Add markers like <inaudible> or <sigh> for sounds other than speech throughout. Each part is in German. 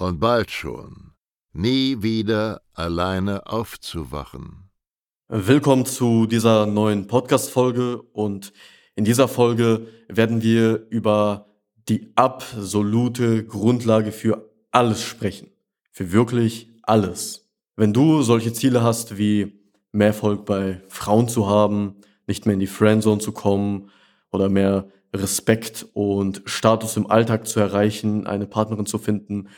und bald schon nie wieder alleine aufzuwachen. Willkommen zu dieser neuen Podcast-Folge und in dieser Folge werden wir über die absolute Grundlage für alles sprechen. Für wirklich alles. Wenn du solche Ziele hast wie mehr Erfolg bei Frauen zu haben, nicht mehr in die Friendzone zu kommen oder mehr Respekt und Status im Alltag zu erreichen, eine Partnerin zu finden,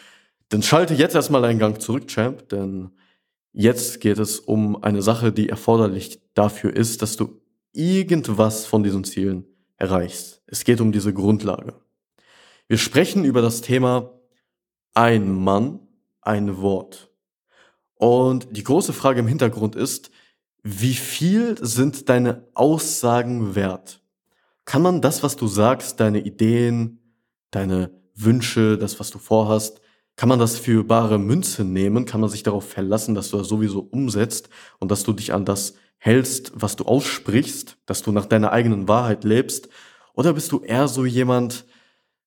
dann schalte jetzt erstmal einen Gang zurück, Champ, denn jetzt geht es um eine Sache, die erforderlich dafür ist, dass du irgendwas von diesen Zielen erreichst. Es geht um diese Grundlage. Wir sprechen über das Thema ein Mann, ein Wort. Und die große Frage im Hintergrund ist, wie viel sind deine Aussagen wert? Kann man das, was du sagst, deine Ideen, deine Wünsche, das, was du vorhast, kann man das für bare Münze nehmen? Kann man sich darauf verlassen, dass du das sowieso umsetzt und dass du dich an das hältst, was du aussprichst, dass du nach deiner eigenen Wahrheit lebst? Oder bist du eher so jemand,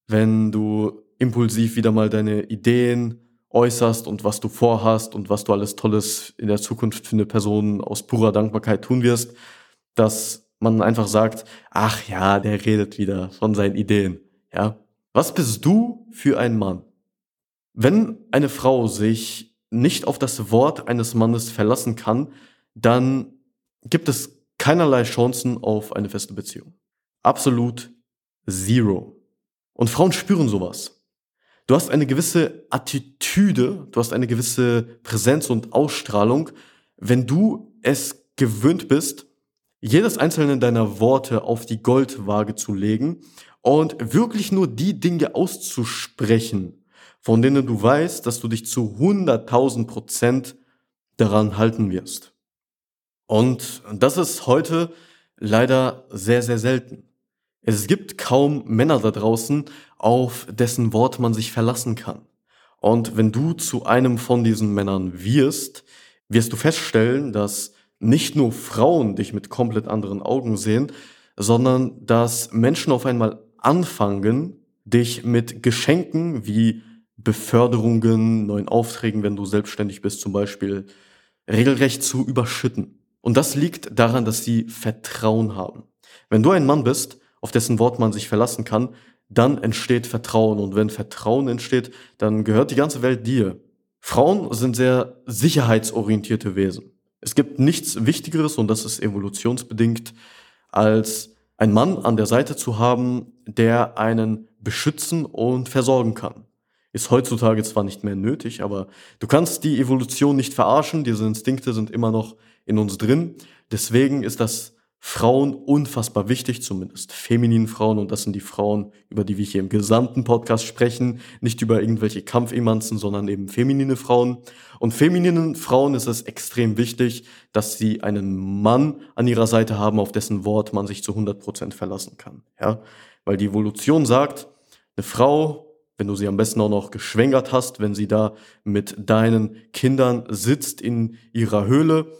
wenn du impulsiv wieder mal deine Ideen, äußerst und was du vorhast und was du alles Tolles in der Zukunft für eine Person aus purer Dankbarkeit tun wirst, dass man einfach sagt, ach ja, der redet wieder von seinen Ideen, ja. Was bist du für ein Mann? Wenn eine Frau sich nicht auf das Wort eines Mannes verlassen kann, dann gibt es keinerlei Chancen auf eine feste Beziehung. Absolut zero. Und Frauen spüren sowas. Du hast eine gewisse Attitüde, du hast eine gewisse Präsenz und Ausstrahlung, wenn du es gewöhnt bist, jedes einzelne deiner Worte auf die Goldwaage zu legen und wirklich nur die Dinge auszusprechen, von denen du weißt, dass du dich zu 100.000 Prozent daran halten wirst. Und das ist heute leider sehr, sehr selten. Es gibt kaum Männer da draußen, auf dessen Wort man sich verlassen kann. Und wenn du zu einem von diesen Männern wirst, wirst du feststellen, dass nicht nur Frauen dich mit komplett anderen Augen sehen, sondern dass Menschen auf einmal anfangen, dich mit Geschenken wie Beförderungen, neuen Aufträgen, wenn du selbstständig bist zum Beispiel, regelrecht zu überschütten. Und das liegt daran, dass sie Vertrauen haben. Wenn du ein Mann bist, auf dessen Wort man sich verlassen kann, dann entsteht Vertrauen. Und wenn Vertrauen entsteht, dann gehört die ganze Welt dir. Frauen sind sehr sicherheitsorientierte Wesen. Es gibt nichts Wichtigeres, und das ist evolutionsbedingt, als ein Mann an der Seite zu haben, der einen beschützen und versorgen kann. Ist heutzutage zwar nicht mehr nötig, aber du kannst die Evolution nicht verarschen, diese Instinkte sind immer noch in uns drin. Deswegen ist das Frauen unfassbar wichtig, zumindest femininen Frauen. Und das sind die Frauen, über die wir hier im gesamten Podcast sprechen. Nicht über irgendwelche Kampfemanzen, sondern eben feminine Frauen. Und femininen Frauen ist es extrem wichtig, dass sie einen Mann an ihrer Seite haben, auf dessen Wort man sich zu 100 Prozent verlassen kann. Ja? Weil die Evolution sagt, eine Frau, wenn du sie am besten auch noch geschwängert hast, wenn sie da mit deinen Kindern sitzt in ihrer Höhle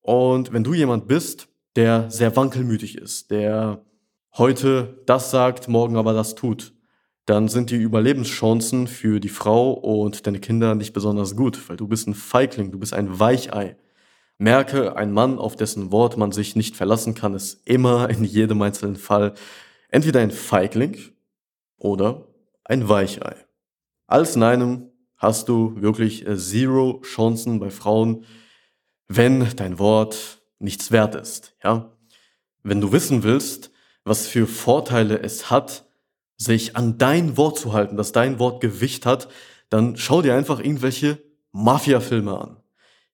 und wenn du jemand bist, der sehr wankelmütig ist, der heute das sagt, morgen aber das tut, dann sind die Überlebenschancen für die Frau und deine Kinder nicht besonders gut, weil du bist ein Feigling, du bist ein Weichei. Merke, ein Mann, auf dessen Wort man sich nicht verlassen kann, ist immer in jedem einzelnen Fall entweder ein Feigling oder ein Weichei. Alles in einem hast du wirklich äh, zero Chancen bei Frauen, wenn dein Wort nichts wert ist, ja? Wenn du wissen willst, was für Vorteile es hat, sich an dein Wort zu halten, dass dein Wort Gewicht hat, dann schau dir einfach irgendwelche Mafia-Filme an.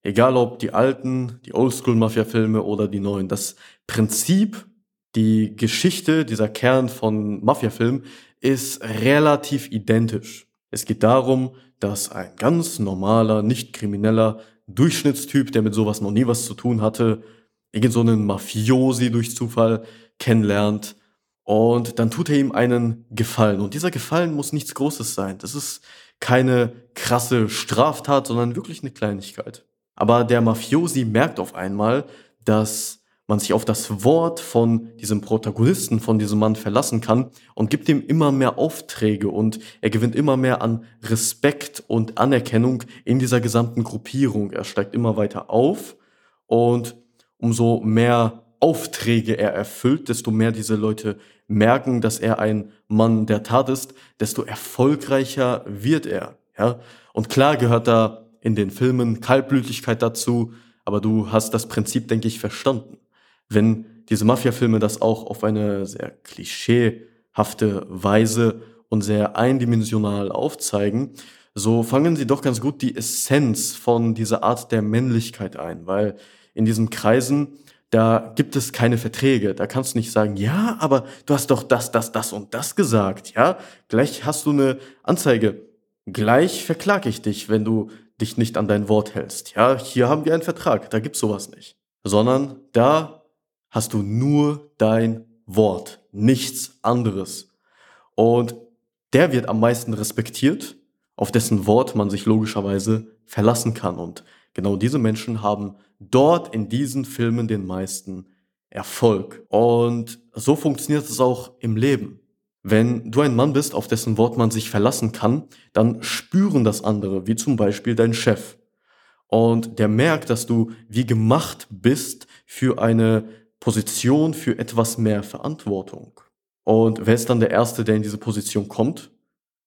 Egal ob die alten, die Oldschool-Mafia-Filme oder die neuen. Das Prinzip, die Geschichte, dieser Kern von Mafia-Filmen ist relativ identisch. Es geht darum, dass ein ganz normaler, nicht krimineller Durchschnittstyp, der mit sowas noch nie was zu tun hatte, irgend so einen Mafiosi durch Zufall kennenlernt und dann tut er ihm einen Gefallen. Und dieser Gefallen muss nichts Großes sein. Das ist keine krasse Straftat, sondern wirklich eine Kleinigkeit. Aber der Mafiosi merkt auf einmal, dass man sich auf das Wort von diesem Protagonisten, von diesem Mann verlassen kann und gibt ihm immer mehr Aufträge und er gewinnt immer mehr an Respekt und Anerkennung in dieser gesamten Gruppierung. Er steigt immer weiter auf und umso mehr Aufträge er erfüllt, desto mehr diese Leute merken, dass er ein Mann der Tat ist, desto erfolgreicher wird er. Ja? Und klar gehört da in den Filmen Kaltblütigkeit dazu, aber du hast das Prinzip, denke ich, verstanden. Wenn diese Mafia-Filme das auch auf eine sehr klischeehafte Weise und sehr eindimensional aufzeigen, so fangen sie doch ganz gut die Essenz von dieser Art der Männlichkeit ein, weil in diesen Kreisen da gibt es keine Verträge. Da kannst du nicht sagen, ja, aber du hast doch das, das, das und das gesagt, ja? Gleich hast du eine Anzeige. Gleich verklage ich dich, wenn du dich nicht an dein Wort hältst. Ja, hier haben wir einen Vertrag, da gibt's sowas nicht. Sondern da hast du nur dein Wort, nichts anderes. Und der wird am meisten respektiert, auf dessen Wort man sich logischerweise verlassen kann. Und genau diese Menschen haben dort in diesen Filmen den meisten Erfolg. Und so funktioniert es auch im Leben. Wenn du ein Mann bist, auf dessen Wort man sich verlassen kann, dann spüren das andere, wie zum Beispiel dein Chef. Und der merkt, dass du wie gemacht bist für eine Position, für etwas mehr Verantwortung. Und wer ist dann der Erste, der in diese Position kommt?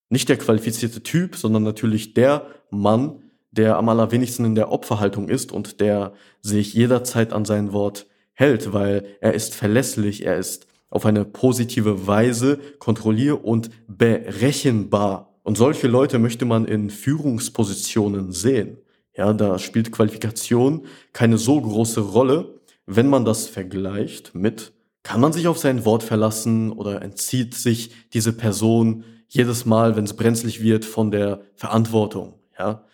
Nicht der qualifizierte Typ, sondern natürlich der Mann, der am allerwenigsten in der Opferhaltung ist und der sich jederzeit an sein Wort hält, weil er ist verlässlich, er ist auf eine positive Weise kontrollier- und berechenbar. Und solche Leute möchte man in Führungspositionen sehen. Ja, da spielt Qualifikation keine so große Rolle, wenn man das vergleicht mit, kann man sich auf sein Wort verlassen oder entzieht sich diese Person jedes Mal, wenn es brenzlig wird, von der Verantwortung. Ja,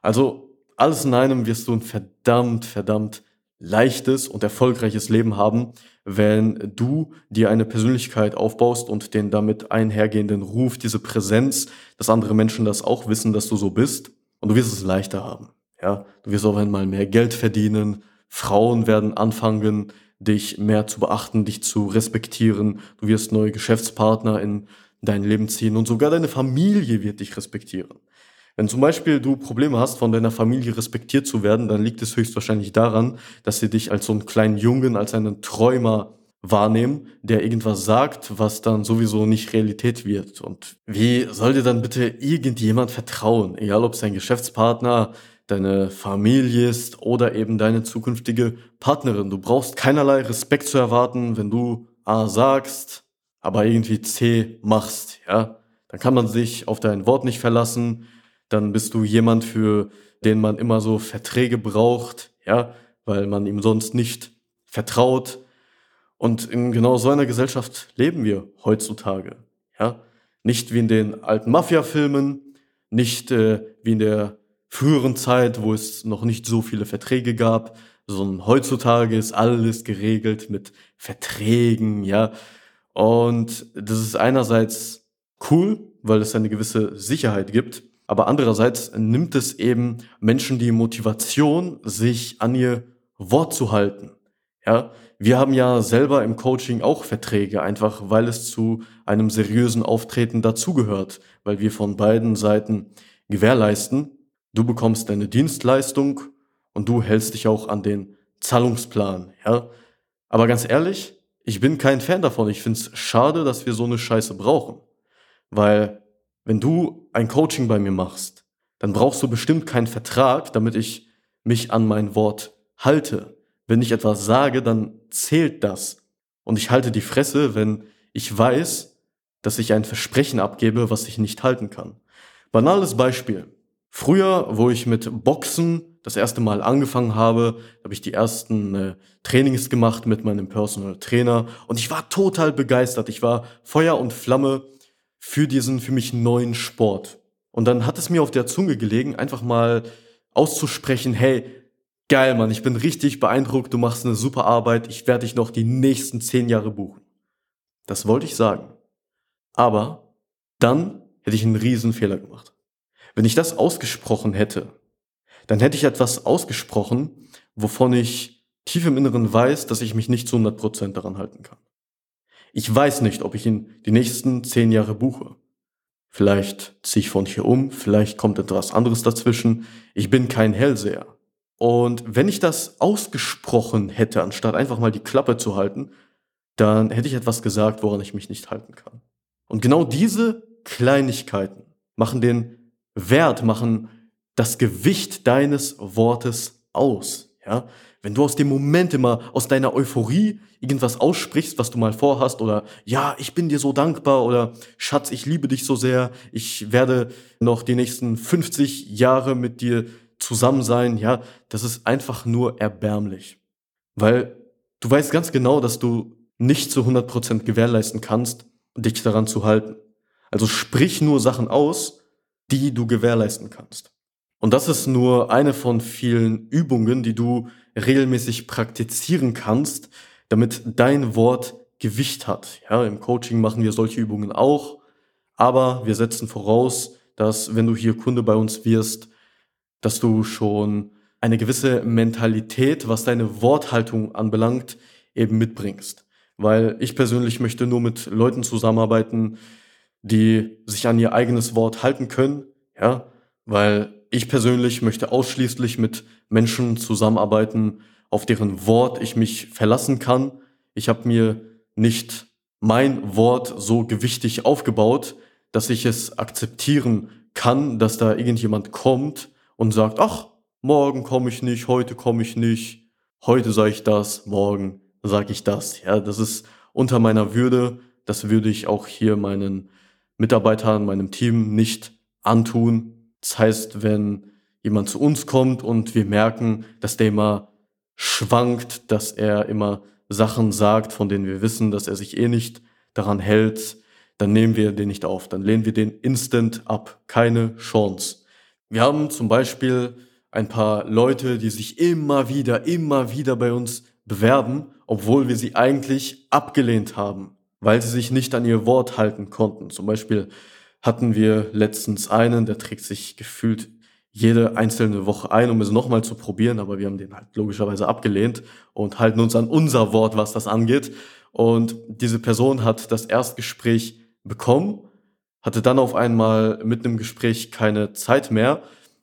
also alles in einem wirst du ein verdammt, verdammt leichtes und erfolgreiches Leben haben, wenn du dir eine Persönlichkeit aufbaust und den damit einhergehenden Ruf, diese Präsenz, dass andere Menschen das auch wissen, dass du so bist. Und du wirst es leichter haben. Ja, du wirst auf einmal mehr Geld verdienen. Frauen werden anfangen, dich mehr zu beachten, dich zu respektieren. Du wirst neue Geschäftspartner in dein Leben ziehen und sogar deine Familie wird dich respektieren. Wenn zum Beispiel du Probleme hast, von deiner Familie respektiert zu werden, dann liegt es höchstwahrscheinlich daran, dass sie dich als so einen kleinen Jungen, als einen Träumer wahrnehmen, der irgendwas sagt, was dann sowieso nicht Realität wird. Und wie soll dir dann bitte irgendjemand vertrauen? Egal ob es dein Geschäftspartner, deine Familie ist oder eben deine zukünftige Partnerin. Du brauchst keinerlei Respekt zu erwarten, wenn du A sagst, aber irgendwie C machst, ja. Dann kann man sich auf dein Wort nicht verlassen dann bist du jemand, für den man immer so Verträge braucht, ja, weil man ihm sonst nicht vertraut. Und in genau so einer Gesellschaft leben wir heutzutage, ja. Nicht wie in den alten Mafia-Filmen, nicht äh, wie in der früheren Zeit, wo es noch nicht so viele Verträge gab, sondern heutzutage ist alles geregelt mit Verträgen, ja. Und das ist einerseits cool, weil es eine gewisse Sicherheit gibt, aber andererseits nimmt es eben Menschen die Motivation, sich an ihr Wort zu halten. Ja, wir haben ja selber im Coaching auch Verträge, einfach weil es zu einem seriösen Auftreten dazugehört, weil wir von beiden Seiten gewährleisten, du bekommst deine Dienstleistung und du hältst dich auch an den Zahlungsplan, ja. Aber ganz ehrlich, ich bin kein Fan davon. Ich find's schade, dass wir so eine Scheiße brauchen. Weil wenn du ein Coaching bei mir machst, dann brauchst du bestimmt keinen Vertrag, damit ich mich an mein Wort halte. Wenn ich etwas sage, dann zählt das. Und ich halte die Fresse, wenn ich weiß, dass ich ein Versprechen abgebe, was ich nicht halten kann. Banales Beispiel. Früher, wo ich mit Boxen das erste Mal angefangen habe, habe ich die ersten äh, Trainings gemacht mit meinem Personal Trainer und ich war total begeistert. Ich war Feuer und Flamme für diesen für mich neuen Sport. Und dann hat es mir auf der Zunge gelegen, einfach mal auszusprechen, hey, geil, Mann, ich bin richtig beeindruckt, du machst eine super Arbeit, ich werde dich noch die nächsten zehn Jahre buchen. Das wollte ich sagen. Aber dann hätte ich einen riesen Fehler gemacht. Wenn ich das ausgesprochen hätte, dann hätte ich etwas ausgesprochen, wovon ich tief im Inneren weiß, dass ich mich nicht zu 100 Prozent daran halten kann. Ich weiß nicht, ob ich ihn die nächsten zehn Jahre buche. Vielleicht ziehe ich von hier um, vielleicht kommt etwas anderes dazwischen. Ich bin kein Hellseher. Und wenn ich das ausgesprochen hätte, anstatt einfach mal die Klappe zu halten, dann hätte ich etwas gesagt, woran ich mich nicht halten kann. Und genau diese Kleinigkeiten machen den Wert, machen das Gewicht deines Wortes aus. Ja? Wenn du aus dem Moment immer, aus deiner Euphorie irgendwas aussprichst, was du mal vorhast, oder ja, ich bin dir so dankbar, oder Schatz, ich liebe dich so sehr, ich werde noch die nächsten 50 Jahre mit dir zusammen sein, ja, das ist einfach nur erbärmlich. Weil du weißt ganz genau, dass du nicht zu 100% gewährleisten kannst, dich daran zu halten. Also sprich nur Sachen aus, die du gewährleisten kannst. Und das ist nur eine von vielen Übungen, die du regelmäßig praktizieren kannst, damit dein Wort Gewicht hat. Ja, im Coaching machen wir solche Übungen auch, aber wir setzen voraus, dass wenn du hier Kunde bei uns wirst, dass du schon eine gewisse Mentalität, was deine Worthaltung anbelangt, eben mitbringst. Weil ich persönlich möchte nur mit Leuten zusammenarbeiten, die sich an ihr eigenes Wort halten können, ja, weil ich persönlich möchte ausschließlich mit Menschen zusammenarbeiten, auf deren Wort ich mich verlassen kann. Ich habe mir nicht mein Wort so gewichtig aufgebaut, dass ich es akzeptieren kann, dass da irgendjemand kommt und sagt, ach, morgen komme ich nicht, heute komme ich nicht, heute sage ich das, morgen sage ich das. Ja, das ist unter meiner Würde. Das würde ich auch hier meinen Mitarbeitern, meinem Team nicht antun. Das heißt, wenn jemand zu uns kommt und wir merken, dass der immer schwankt, dass er immer Sachen sagt, von denen wir wissen, dass er sich eh nicht daran hält, dann nehmen wir den nicht auf. Dann lehnen wir den instant ab. Keine Chance. Wir haben zum Beispiel ein paar Leute, die sich immer wieder, immer wieder bei uns bewerben, obwohl wir sie eigentlich abgelehnt haben, weil sie sich nicht an ihr Wort halten konnten. Zum Beispiel hatten wir letztens einen, der trägt sich gefühlt jede einzelne Woche ein, um es nochmal zu probieren, aber wir haben den halt logischerweise abgelehnt und halten uns an unser Wort, was das angeht. Und diese Person hat das Erstgespräch bekommen, hatte dann auf einmal mit einem Gespräch keine Zeit mehr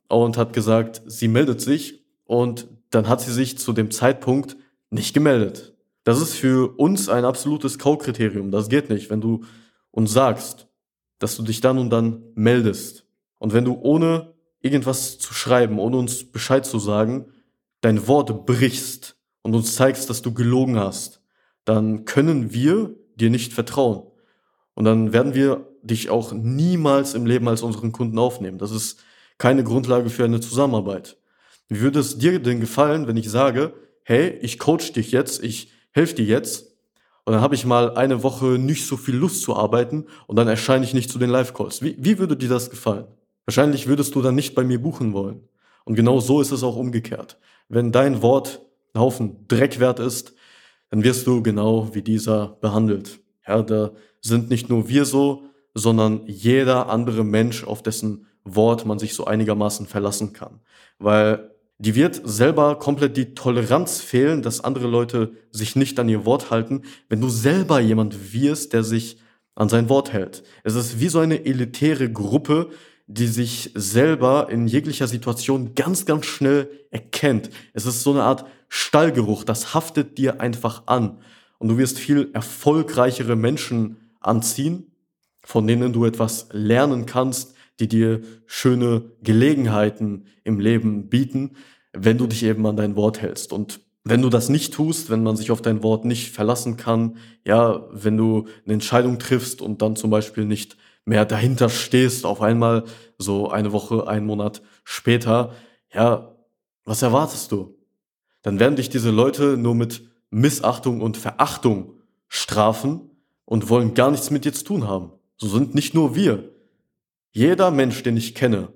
und hat gesagt, sie meldet sich und dann hat sie sich zu dem Zeitpunkt nicht gemeldet. Das ist für uns ein absolutes Kaukriterium. Das geht nicht, wenn du uns sagst, dass du dich dann und dann meldest. Und wenn du ohne irgendwas zu schreiben, ohne uns Bescheid zu sagen, dein Wort brichst und uns zeigst, dass du gelogen hast, dann können wir dir nicht vertrauen. Und dann werden wir dich auch niemals im Leben als unseren Kunden aufnehmen. Das ist keine Grundlage für eine Zusammenarbeit. Wie würde es dir denn gefallen, wenn ich sage, hey, ich coach dich jetzt, ich helfe dir jetzt. Und dann habe ich mal eine Woche nicht so viel Lust zu arbeiten und dann erscheine ich nicht zu den Live-Calls. Wie, wie würde dir das gefallen? Wahrscheinlich würdest du dann nicht bei mir buchen wollen. Und genau so ist es auch umgekehrt. Wenn dein Wort ein Haufen Dreck wert ist, dann wirst du genau wie dieser behandelt. Ja, da sind nicht nur wir so, sondern jeder andere Mensch, auf dessen Wort man sich so einigermaßen verlassen kann. Weil die wird selber komplett die Toleranz fehlen, dass andere Leute sich nicht an ihr Wort halten, wenn du selber jemand wirst, der sich an sein Wort hält. Es ist wie so eine elitäre Gruppe, die sich selber in jeglicher Situation ganz, ganz schnell erkennt. Es ist so eine Art Stallgeruch, das haftet dir einfach an. Und du wirst viel erfolgreichere Menschen anziehen, von denen du etwas lernen kannst, die dir schöne Gelegenheiten im Leben bieten, wenn du dich eben an dein Wort hältst. Und wenn du das nicht tust, wenn man sich auf dein Wort nicht verlassen kann, ja, wenn du eine Entscheidung triffst und dann zum Beispiel nicht mehr dahinter stehst, auf einmal so eine Woche, einen Monat später, ja, was erwartest du? Dann werden dich diese Leute nur mit Missachtung und Verachtung strafen und wollen gar nichts mit dir zu tun haben. So sind nicht nur wir. Jeder Mensch, den ich kenne,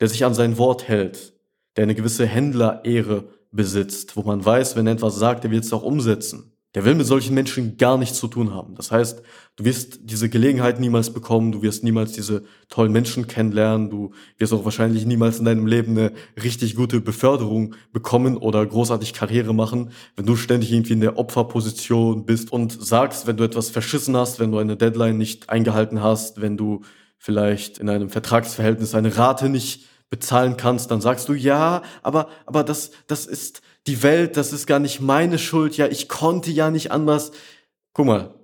der sich an sein Wort hält, der eine gewisse Händlerehre besitzt, wo man weiß, wenn er etwas sagt, der wird es auch umsetzen. Der will mit solchen Menschen gar nichts zu tun haben. Das heißt, du wirst diese Gelegenheit niemals bekommen, du wirst niemals diese tollen Menschen kennenlernen, du wirst auch wahrscheinlich niemals in deinem Leben eine richtig gute Beförderung bekommen oder großartig Karriere machen, wenn du ständig irgendwie in der Opferposition bist und sagst, wenn du etwas verschissen hast, wenn du eine Deadline nicht eingehalten hast, wenn du vielleicht in einem Vertragsverhältnis eine Rate nicht bezahlen kannst, dann sagst du, ja, aber, aber das, das ist die Welt, das ist gar nicht meine Schuld, ja, ich konnte ja nicht anders. Guck mal,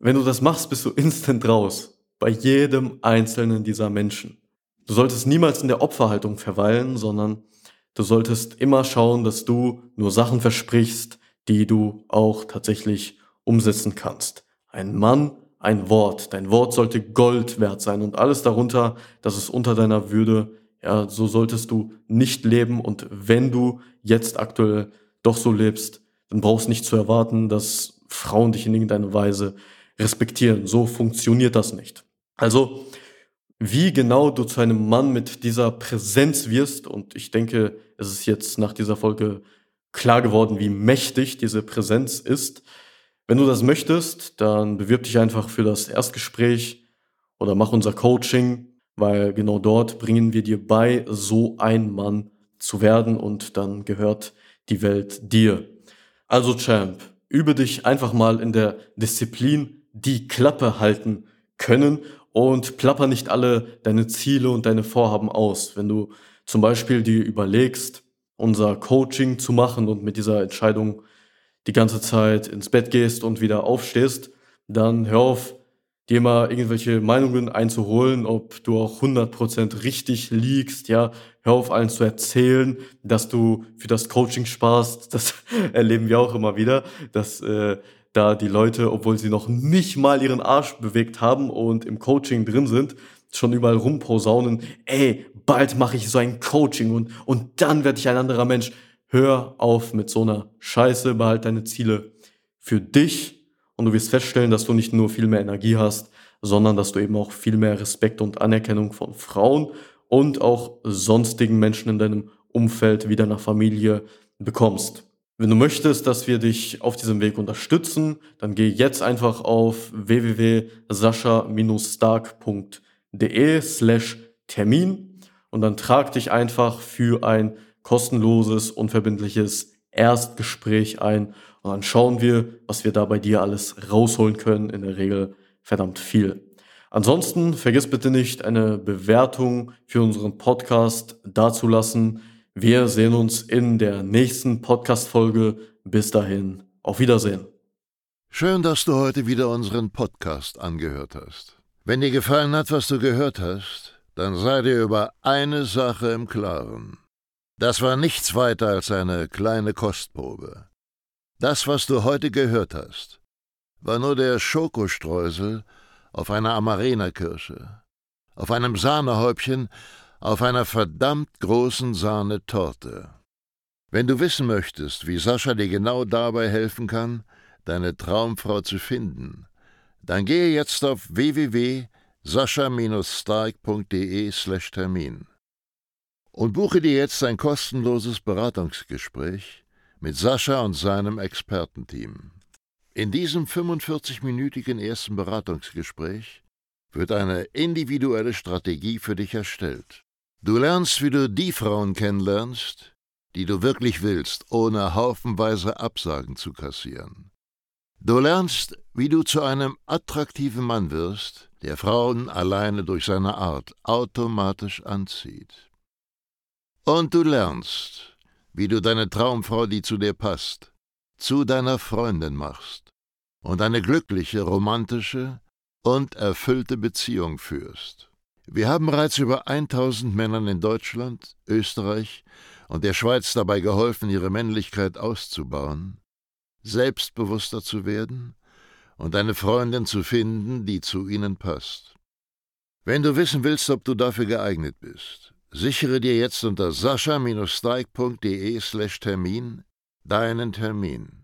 wenn du das machst, bist du instant raus. Bei jedem einzelnen dieser Menschen. Du solltest niemals in der Opferhaltung verweilen, sondern du solltest immer schauen, dass du nur Sachen versprichst, die du auch tatsächlich umsetzen kannst. Ein Mann, ein Wort. Dein Wort sollte Gold wert sein und alles darunter, das ist unter deiner Würde ja, so solltest du nicht leben und wenn du jetzt aktuell doch so lebst, dann brauchst nicht zu erwarten, dass Frauen dich in irgendeiner Weise respektieren. So funktioniert das nicht. Also, wie genau du zu einem Mann mit dieser Präsenz wirst, und ich denke, es ist jetzt nach dieser Folge klar geworden, wie mächtig diese Präsenz ist. Wenn du das möchtest, dann bewirb dich einfach für das Erstgespräch oder mach unser Coaching weil genau dort bringen wir dir bei, so ein Mann zu werden und dann gehört die Welt dir. Also Champ, übe dich einfach mal in der Disziplin die Klappe halten können und plapper nicht alle deine Ziele und deine Vorhaben aus. Wenn du zum Beispiel dir überlegst, unser Coaching zu machen und mit dieser Entscheidung die ganze Zeit ins Bett gehst und wieder aufstehst, dann hör auf, dir mal irgendwelche Meinungen einzuholen, ob du auch 100% richtig liegst, ja, hör auf allen zu erzählen, dass du für das Coaching sparst, <laughs> das erleben wir auch immer wieder, dass äh, da die Leute, obwohl sie noch nicht mal ihren Arsch bewegt haben und im Coaching drin sind, schon überall rumposaunen, ey, bald mache ich so ein Coaching und, und dann werde ich ein anderer Mensch. Hör auf mit so einer Scheiße, behalt deine Ziele für dich und du wirst feststellen, dass du nicht nur viel mehr Energie hast, sondern dass du eben auch viel mehr Respekt und Anerkennung von Frauen und auch sonstigen Menschen in deinem Umfeld wie deiner Familie bekommst. Wenn du möchtest, dass wir dich auf diesem Weg unterstützen, dann geh jetzt einfach auf www.sascha-stark.de slash Termin und dann trag dich einfach für ein kostenloses, unverbindliches Erstgespräch ein und dann schauen wir, was wir da bei dir alles rausholen können. In der Regel verdammt viel. Ansonsten vergiss bitte nicht, eine Bewertung für unseren Podcast dazulassen. Wir sehen uns in der nächsten Podcast-Folge. Bis dahin, auf Wiedersehen. Schön, dass du heute wieder unseren Podcast angehört hast. Wenn dir gefallen hat, was du gehört hast, dann sei dir über eine Sache im Klaren. Das war nichts weiter als eine kleine Kostprobe. Das, was du heute gehört hast, war nur der Schokostreusel auf einer Amarena-Kirsche, auf einem Sahnehäubchen, auf einer verdammt großen Sahnetorte. Wenn du wissen möchtest, wie Sascha dir genau dabei helfen kann, deine Traumfrau zu finden, dann gehe jetzt auf www.sascha-stark.de/termin und buche dir jetzt ein kostenloses Beratungsgespräch mit Sascha und seinem Expertenteam. In diesem 45-minütigen ersten Beratungsgespräch wird eine individuelle Strategie für dich erstellt. Du lernst, wie du die Frauen kennenlernst, die du wirklich willst, ohne haufenweise Absagen zu kassieren. Du lernst, wie du zu einem attraktiven Mann wirst, der Frauen alleine durch seine Art automatisch anzieht. Und du lernst, wie du deine Traumfrau, die zu dir passt, zu deiner Freundin machst und eine glückliche, romantische und erfüllte Beziehung führst. Wir haben bereits über 1000 Männern in Deutschland, Österreich und der Schweiz dabei geholfen, ihre Männlichkeit auszubauen, selbstbewusster zu werden und eine Freundin zu finden, die zu ihnen passt. Wenn du wissen willst, ob du dafür geeignet bist, sichere dir jetzt unter sascha-steig.de/termin deinen Termin.